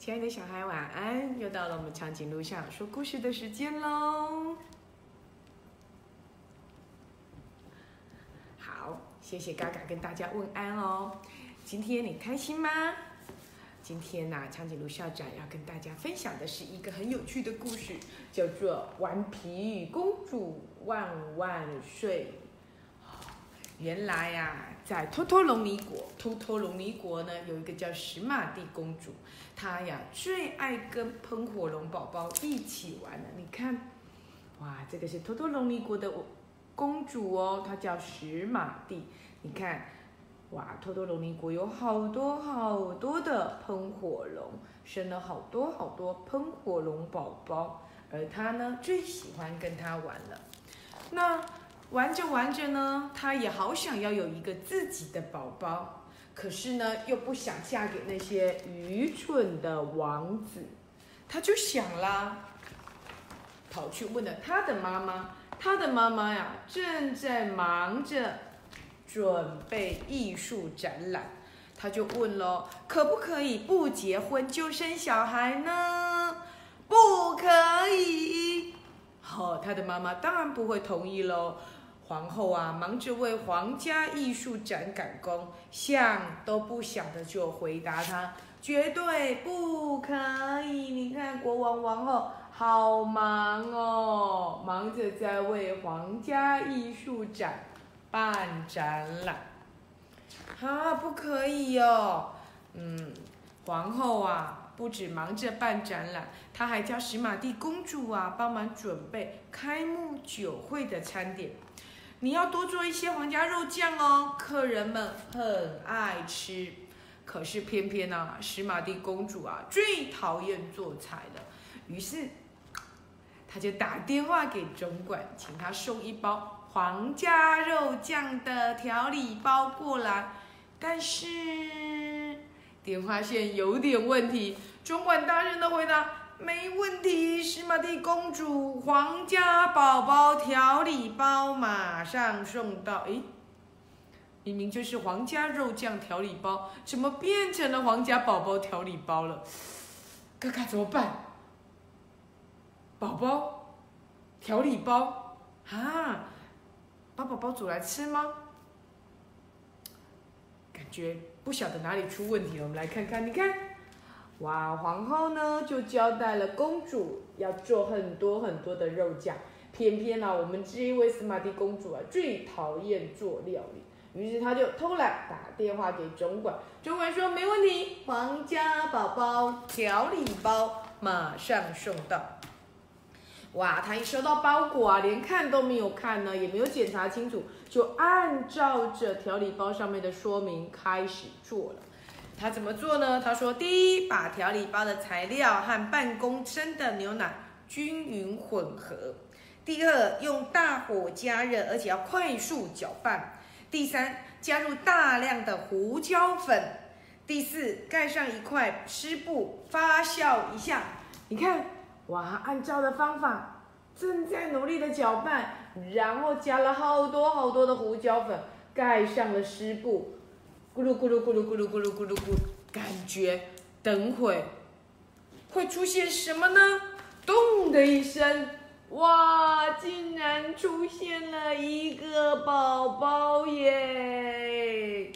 亲爱的小孩，晚安！又到了我们长颈鹿上说故事的时间喽。好，谢谢嘎嘎跟大家问安哦。今天你开心吗？今天呢、长颈鹿校长要跟大家分享的是一个很有趣的故事，叫做《顽皮公主万万岁》。原来呀、在托托隆尼国，托托隆尼国呢有一个叫史玛蒂公主，她呀最爱跟喷火龙宝宝一起玩了。你看，哇，这个是托托隆尼国的公主哦，她叫史玛蒂。你看，哇，托托隆尼国有好多好多的喷火龙，生了好多好多喷火龙宝宝，而她呢最喜欢跟它玩了。那玩着玩着呢，她也好想要有一个自己的宝宝，可是呢，又不想嫁给那些愚蠢的王子，她就想啦，跑去问了她的妈妈。她的妈妈呀，正在忙着准备艺术展览，她就问喽：可不可以不结婚就生小孩呢？不可以。好、她的妈妈当然不会同意喽。皇后啊，忙着为皇家艺术展赶工，想都不想的就回答她：绝对不可以！你看国王王后好忙哦，忙着在为皇家艺术展办展览。啊，不可以哦。嗯，皇后啊，不止忙着办展览，她还叫史玛蒂公主啊帮忙准备开幕酒会的餐点。你要多做一些皇家肉酱哦，客人们很爱吃。可是偏偏呢、史玛蒂公主啊最讨厌做菜了，于是她就打电话给总管，请他送一包皇家肉酱的调理包过来。但是电话线有点问题，总管大声的回答：“没问题，史玛蒂公主，皇家宝宝调理包马上送到。”诶，明明就是皇家肉酱调理包，怎么变成了皇家宝宝调理包了？哥哥怎么办？宝宝调理包啊，把宝宝煮来吃吗？感觉不晓得哪里出问题了，我们来看看，你看。哇，皇后呢就交代了公主要做很多很多的肉酱，偏偏呢、我们这一位斯玛蒂公主啊最讨厌做料理，于是她就偷懒打电话给总管，总管说没问题，皇家宝宝调理包马上送到。哇，她一收到包裹啊，连看都没有看呢，也没有检查清楚，就按照着调理包上面的说明开始做了。他怎么做呢？他说：第一，把调理包的材料和半公升的牛奶均匀混合；第二，用大火加热，而且要快速搅拌；第三，加入大量的胡椒粉；第四，盖上一块湿布发酵一下。你看，哇，按照的方法正在努力的搅拌，然后加了好多好多的胡椒粉，盖上了湿布。咕噜咕噜咕噜咕噜咕噜咕噜咕，感觉等会会出现什么呢？咚的一声，哇，竟然出现了一个宝宝耶！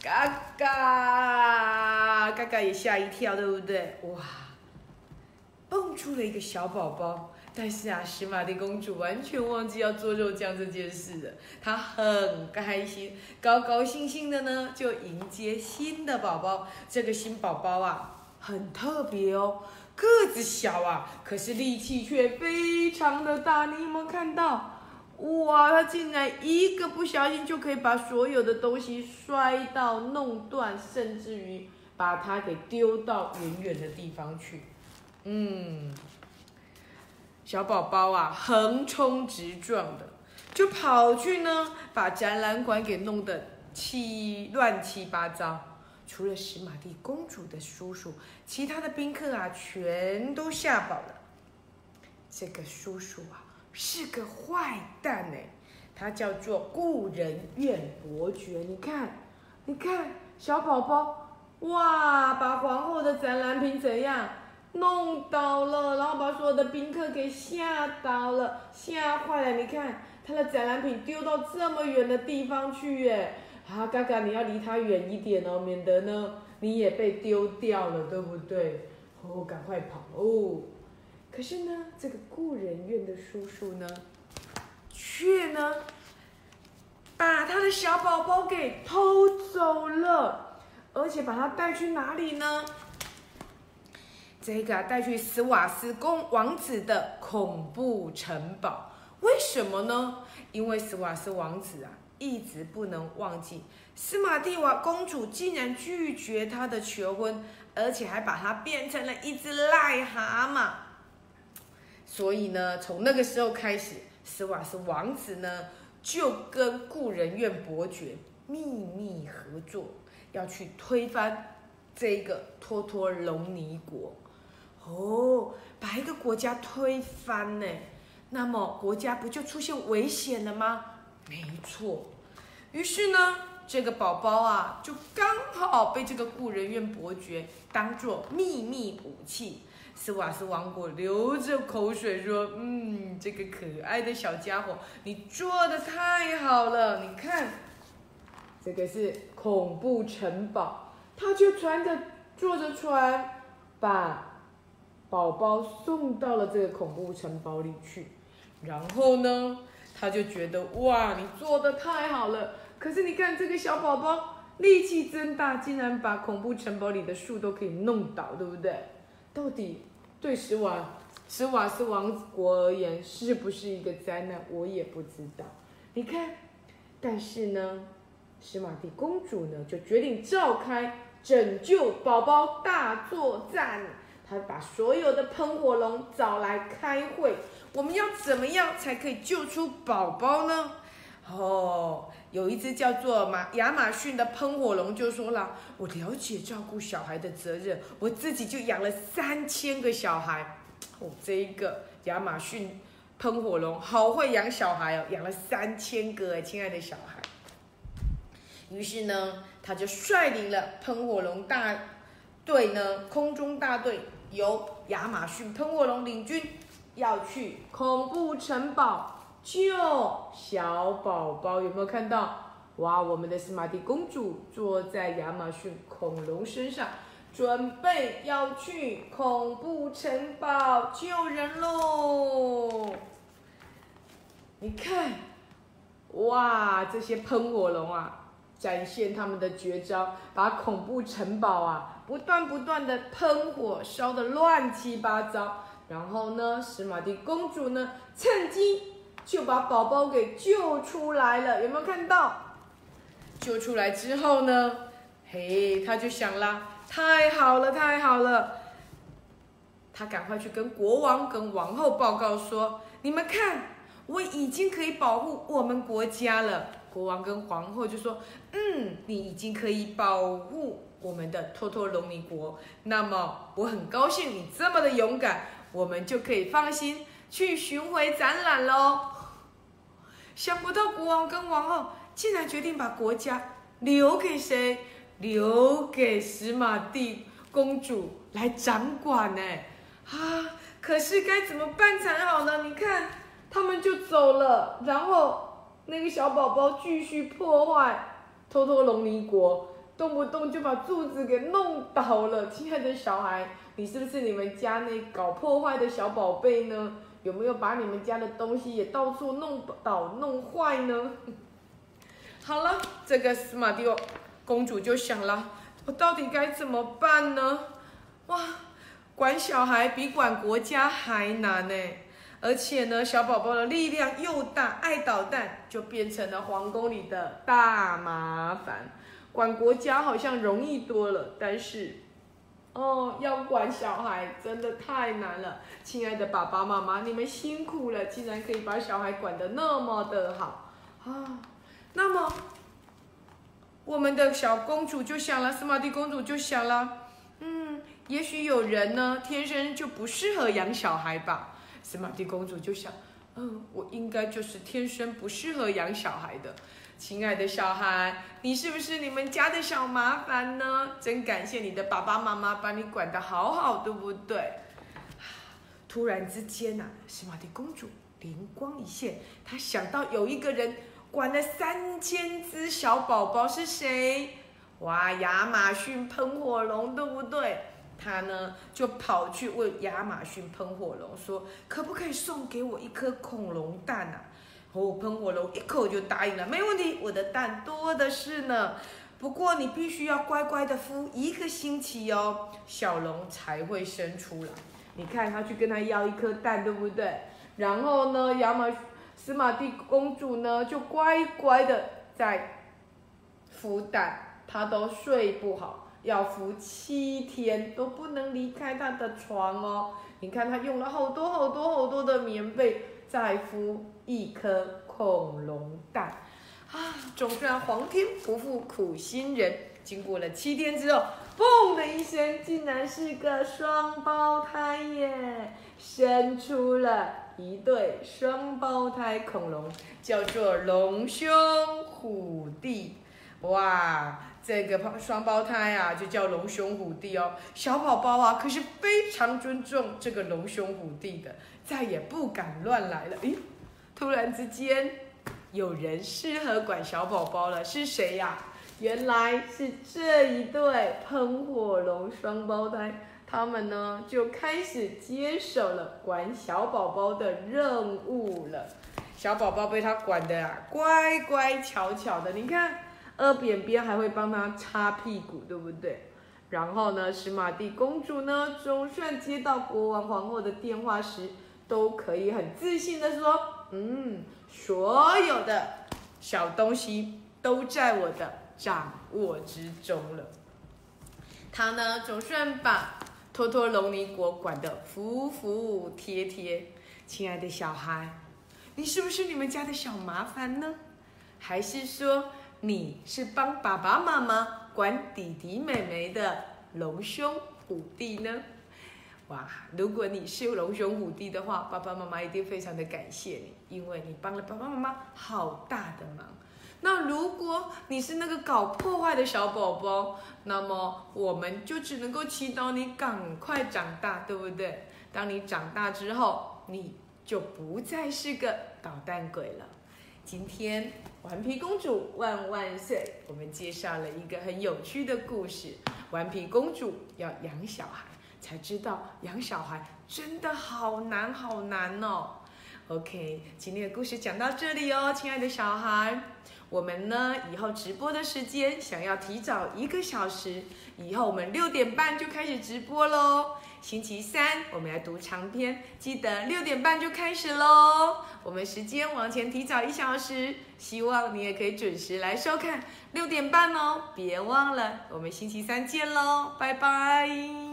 嘎嘎，嘎嘎也吓一跳，对不对？哇，蹦出了一个小宝宝。但是啊，史玛蒂公主完全忘记要做肉酱这件事了。她很开心，高高兴兴的呢，就迎接新的宝宝。这个新宝宝啊，很特别哦，个子小啊，可是力气却非常的大。你有没有看到？哇，他竟然一个不小心就可以把所有的东西摔到、弄断，甚至于把它给丢到远远的地方去。嗯。小宝宝啊，横冲直撞的，就跑去呢，把展览馆给弄得七乱七八糟。除了史玛蒂公主的叔叔，其他的宾客啊，全都吓跑了。这个叔叔啊，是个坏蛋哎，他叫做故人怨伯爵。你看，你看，小宝宝哇，把皇后的展览品怎样弄倒了，然后把所有的宾客给吓倒了，吓坏了。你看他的展览品丢到这么远的地方去耶，啊，嘎嘎，你要离他远一点哦，免得呢你也被丢掉了，对不对？哦，赶快跑哦！可是呢，这个故人院的叔叔呢，却呢把他的小宝宝给偷走了。而且把他带去哪里呢？这个带去斯瓦斯公王子的恐怖城堡。为什么呢？因为斯瓦斯王子啊，一直不能忘记斯马蒂瓦公主竟然拒绝他的求婚，而且还把他变成了一只癞蛤蟆。所以呢，从那个时候开始，斯瓦斯王子呢就跟故人院伯爵秘密合作。要去推翻这个托托隆尼国，哦，把一个国家推翻呢，那么国家不就出现危险了吗？没错。于是呢，这个宝宝啊，就刚好被这个故人院伯爵当做秘密武器。斯瓦斯王国流着口水说：“嗯，这个可爱的小家伙，你做的太好了，你看。”这个是恐怖城堡，他就穿着坐着船，把宝宝送到了这个恐怖城堡里去。然后呢，他就觉得哇，你做的太好了。可是你看这个小宝宝力气真大，竟然把恐怖城堡里的树都可以弄倒，对不对？到底对史瓦史瓦斯王国而言是不是一个灾难？我也不知道。你看，但是呢？史玛蒂公主呢，就决定召开拯救宝宝大作战。他把所有的喷火龙找来开会，我们要怎么样才可以救出宝宝呢？哦，有一只叫做马亚马逊的喷火龙就说了：“我了解照顾小孩的责任，我自己就养了三千个小孩。”哦，这一个亚马逊喷火龙好会养小孩哦，养了三千个亲爱的小孩。于是呢，他就率领了喷火龙大队呢，空中大队由亚马逊喷火龙领军，要去恐怖城堡救小宝宝。有没有看到？哇，我们的斯玛蒂公主坐在亚马逊恐龙身上，准备要去恐怖城堡救人喽！你看，哇，这些喷火龙啊！展现他们的绝招，把恐怖城堡啊不断不断的喷火，烧的乱七八糟。然后呢，史玛蒂公主呢趁机就把宝宝给救出来了。有没有看到？救出来之后呢，嘿，他就想啦，太好了，太好了。他赶快去跟国王跟王后报告说：“你们看，我已经可以保护我们国家了。”国王跟皇后就说：“嗯，你已经可以保护我们的托托隆尼国，那么我很高兴你这么的勇敢，我们就可以放心去巡回展览喽。”想不到国王跟王后竟然决定把国家留给谁？留给史玛蒂公主来掌管呢？啊，可是该怎么办才好呢？你看，他们就走了，然后。那个小宝宝继续破坏托托隆尼国，动不动就把柱子给弄倒了。亲爱的小孩，你是不是你们家那搞破坏的小宝贝呢？有没有把你们家的东西也到处弄倒、弄坏呢？好了，这个斯马蒂欧公主就想了，我到底该怎么办呢？哇，管小孩比管国家还难呢。而且呢，小宝宝的力量又大，爱捣蛋，就变成了皇宫里的大麻烦。管国家好像容易多了，但是，哦，要管小孩真的太难了。亲爱的爸爸妈妈，你们辛苦了，竟然可以把小孩管得那么的好啊！那么，我们的小公主就想了，斯玛蒂公主就想了，嗯，也许有人呢，天生就不适合养小孩吧。史玛蒂公主就想，嗯，我应该就是天生不适合养小孩的。亲爱的小孩，你是不是你们家的小麻烦呢？真感谢你的爸爸妈妈把你管得好好，对不对？突然之间呐、史玛蒂公主灵光一现，她想到有一个人管了三千只小宝宝，是谁？哇，亚马逊喷火龙，对不对？他呢就跑去问亚马逊喷火龙说：“可不可以送给我一颗恐龙蛋啊？”哦，喷火龙一口就答应了，没问题，我的蛋多的是呢。不过你必须要乖乖的孵一个星期哦，小龙才会生出来。你看他去跟他要一颗蛋，对不对？然后呢，亚马斯马蒂公主呢就乖乖的在孵蛋，她都睡不好，要孵七天都不能离开他的床哦。你看他用了好多好多好多的棉被，再孵一颗恐龙蛋啊！总算皇天不负苦心人，经过了七天之后，嘣的一声，竟然是个双胞胎耶，生出了一对双胞胎恐龙，叫做龙兄虎弟。哇，这个双胞胎啊，就叫龙兄虎弟哦。小宝宝啊，可是非常尊重这个龙兄虎弟的，再也不敢乱来了。咦，突然之间，有人适合管小宝宝了，是谁呀、原来是这一对喷火龙双胞胎，他们呢就开始接手了管小宝宝的任务了。小宝宝被他管的啊，乖乖巧巧的。你看，二扁扁还会帮他擦屁股，对不对？然后呢，史玛蒂公主呢，总算接到国王皇后的电话时，都可以很自信的说：“嗯，所有的小东西都在我的掌握之中了。”她呢，总算把托托隆尼国管得服服帖帖。亲爱的小孩，你是不是你们家的小麻烦呢？还是说你是帮爸爸妈妈管弟弟妹妹的龙兄虎弟呢？哇，如果你是龙兄虎弟的话，爸爸妈妈一定非常的感谢你，因为你帮了爸爸妈妈好大的忙。那如果你是那个搞破坏的小宝宝，那么我们就只能够祈祷你赶快长大，对不对？当你长大之后，你就不再是个捣蛋鬼了。今天顽皮公主万万岁！我们介绍了一个很有趣的故事。顽皮公主要养小孩，才知道养小孩真的好难好难哦。OK，今天的故事讲到这里哦，亲爱的小孩。我们呢，以后直播的时间想要提早一个小时，以后我们六点半就开始直播喽。星期三我们来读长篇，记得六点半就开始喽。我们时间往前提早一小时，希望你也可以准时来收看六点半哦，别忘了，我们星期三见喽，拜拜。